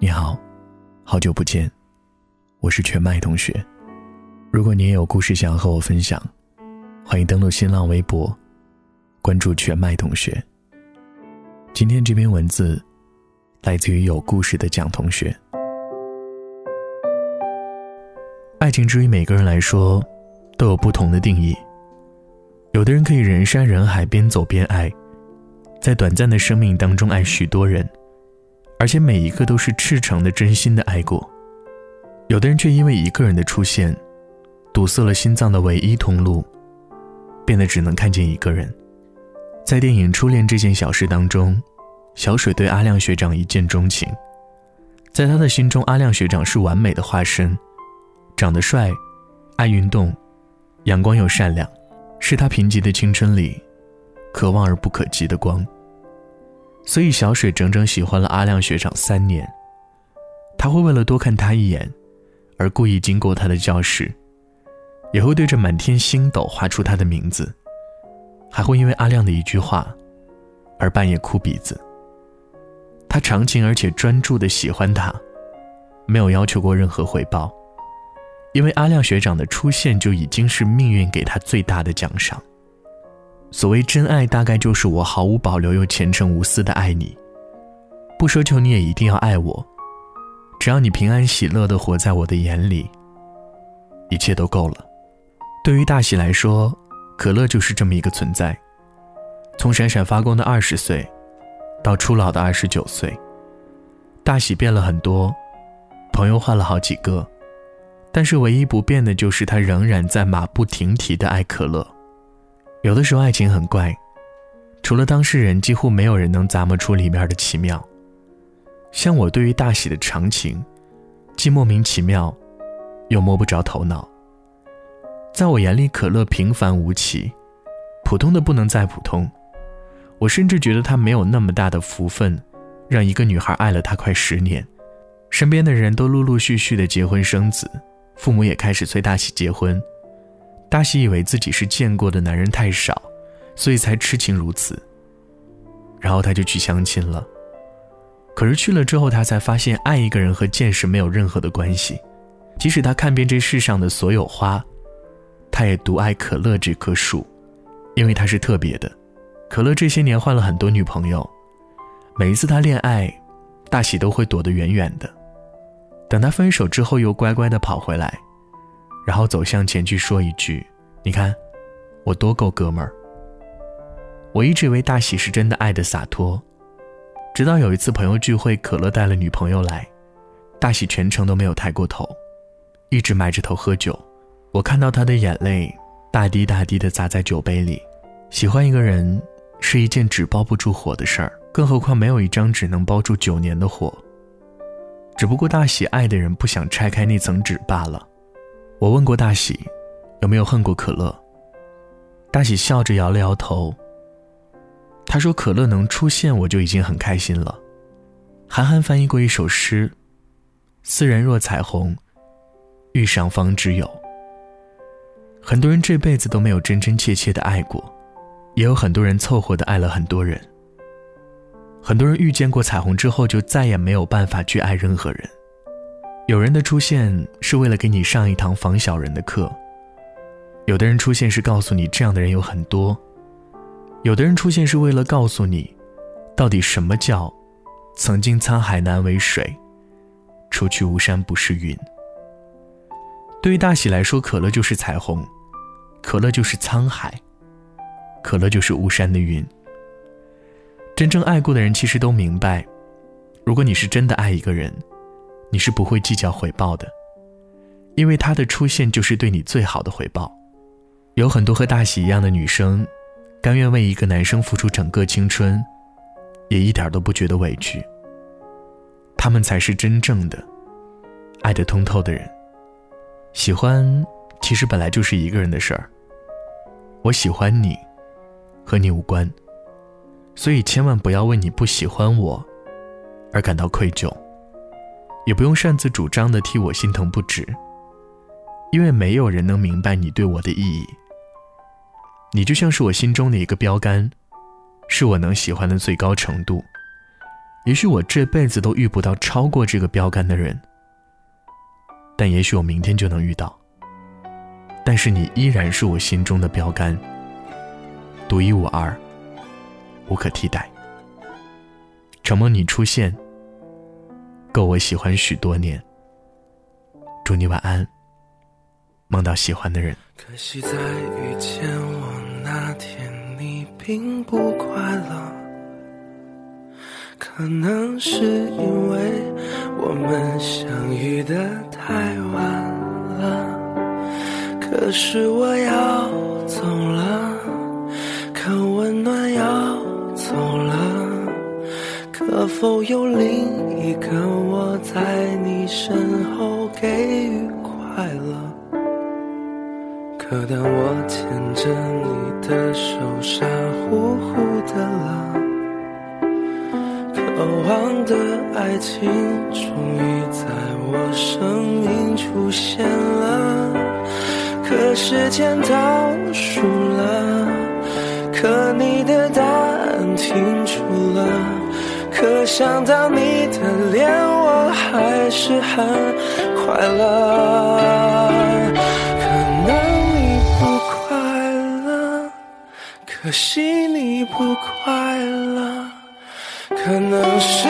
你好，好久不见，我是全麦同学。如果你也有故事想要和我分享，欢迎登录新浪微博，关注全麦同学。今天这篇文字来自于有故事的蒋同学。爱情之于每个人来说，都有不同的定义。有的人可以人山人海，边走边爱，在短暂的生命当中爱许多人。而且每一个都是赤诚的、真心的爱过，有的人却因为一个人的出现，堵塞了心脏的唯一通路，变得只能看见一个人。在电影《初恋这件小事》当中，小水对阿亮学长一见钟情，在他的心中，阿亮学长是完美的化身，长得帅，爱运动，阳光又善良，是他贫瘠的青春里，可望而不可及的光。所以，小水整整喜欢了阿亮学长三年。他会为了多看他一眼，而故意经过他的教室，也会对着满天星斗画出他的名字，还会因为阿亮的一句话，而半夜哭鼻子。他长情而且专注的喜欢他，没有要求过任何回报，因为阿亮学长的出现就已经是命运给他最大的奖赏。所谓真爱，大概就是我毫无保留又虔诚无私的爱你，不奢求你也一定要爱我，只要你平安喜乐的活在我的眼里，一切都够了。对于大喜来说，可乐就是这么一个存在。从闪闪发光的二十岁，到初老的二十九岁，大喜变了很多，朋友换了好几个，但是唯一不变的就是他仍然在马不停蹄的爱可乐。有的时候爱情很怪，除了当事人，几乎没有人能咂摸出里面的奇妙。像我对于大喜的长情，既莫名其妙，又摸不着头脑。在我眼里，可乐平凡无奇，普通的不能再普通。我甚至觉得他没有那么大的福分，让一个女孩爱了他快十年，身边的人都陆陆续续的结婚生子，父母也开始催大喜结婚。大喜以为自己是见过的男人太少，所以才痴情如此。然后他就去相亲了。可是去了之后，他才发现爱一个人和见识没有任何的关系。即使他看遍这世上的所有花，他也独爱可乐这棵树，因为他是特别的。可乐这些年换了很多女朋友，每一次他恋爱，大喜都会躲得远远的。等他分手之后，又乖乖的跑回来。然后走向前去说一句：“你看，我多够哥们儿。”我一直以为大喜是真的爱的洒脱，直到有一次朋友聚会，可乐带了女朋友来，大喜全程都没有抬过头，一直埋着头喝酒。我看到他的眼泪大滴大滴的砸在酒杯里。喜欢一个人是一件纸包不住火的事儿，更何况没有一张纸能包住九年的火。只不过大喜爱的人不想拆开那层纸罢了。我问过大喜，有没有恨过可乐？大喜笑着摇了摇头。他说：“可乐能出现，我就已经很开心了。”韩寒翻译过一首诗：“斯人若彩虹，遇上方知有。”很多人这辈子都没有真真切切的爱过，也有很多人凑合的爱了很多人。很多人遇见过彩虹之后，就再也没有办法去爱任何人。有人的出现是为了给你上一堂防小人的课，有的人出现是告诉你这样的人有很多，有的人出现是为了告诉你，到底什么叫“曾经沧海难为水，除去巫山不是云”。对于大喜来说，可乐就是彩虹，可乐就是沧海，可乐就是巫山的云。真正爱过的人其实都明白，如果你是真的爱一个人。你是不会计较回报的，因为他的出现就是对你最好的回报。有很多和大喜一样的女生，甘愿为一个男生付出整个青春，也一点都不觉得委屈。他们才是真正的爱得通透的人。喜欢其实本来就是一个人的事儿。我喜欢你，和你无关，所以千万不要为你不喜欢我而感到愧疚。也不用擅自主张的替我心疼不止，因为没有人能明白你对我的意义。你就像是我心中的一个标杆，是我能喜欢的最高程度。也许我这辈子都遇不到超过这个标杆的人，但也许我明天就能遇到。但是你依然是我心中的标杆，独一无二，无可替代。承蒙你出现，够我喜欢许多年。祝你晚安，梦到喜欢的人。可惜在遇见我那天，你并不快乐。可能是因为我们相遇的太晚了，可是我要走了，否有另一个我在你身后给予快乐？可当我牵着你的手，傻乎乎的了。渴望的爱情终于在我生命出现了，可时间倒数了，可你的答案停住了，可想到你的脸，我还是很快乐。可能你不快乐，可惜你不快乐。可能是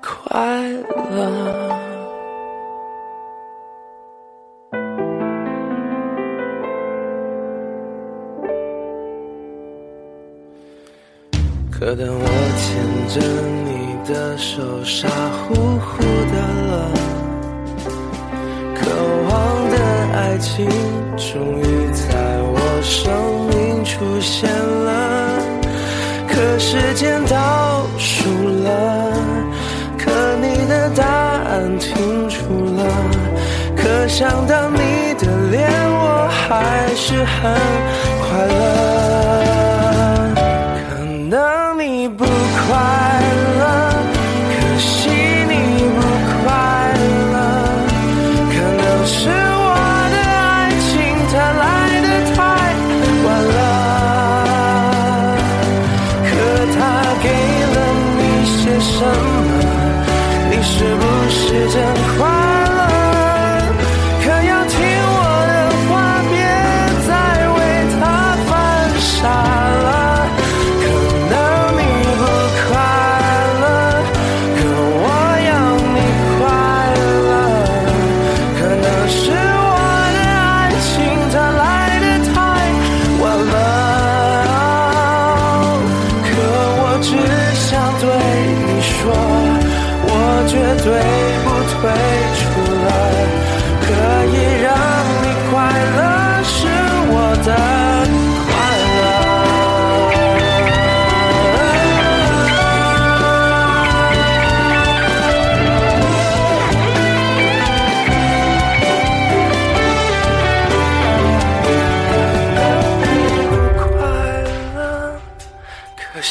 快乐。可当我牵着你的手，傻乎乎的了。渴望的爱情终于在我生命出现，时间倒数了，可你的答案停住了，可想到你的脸，我还是很快乐。什么你是不是真快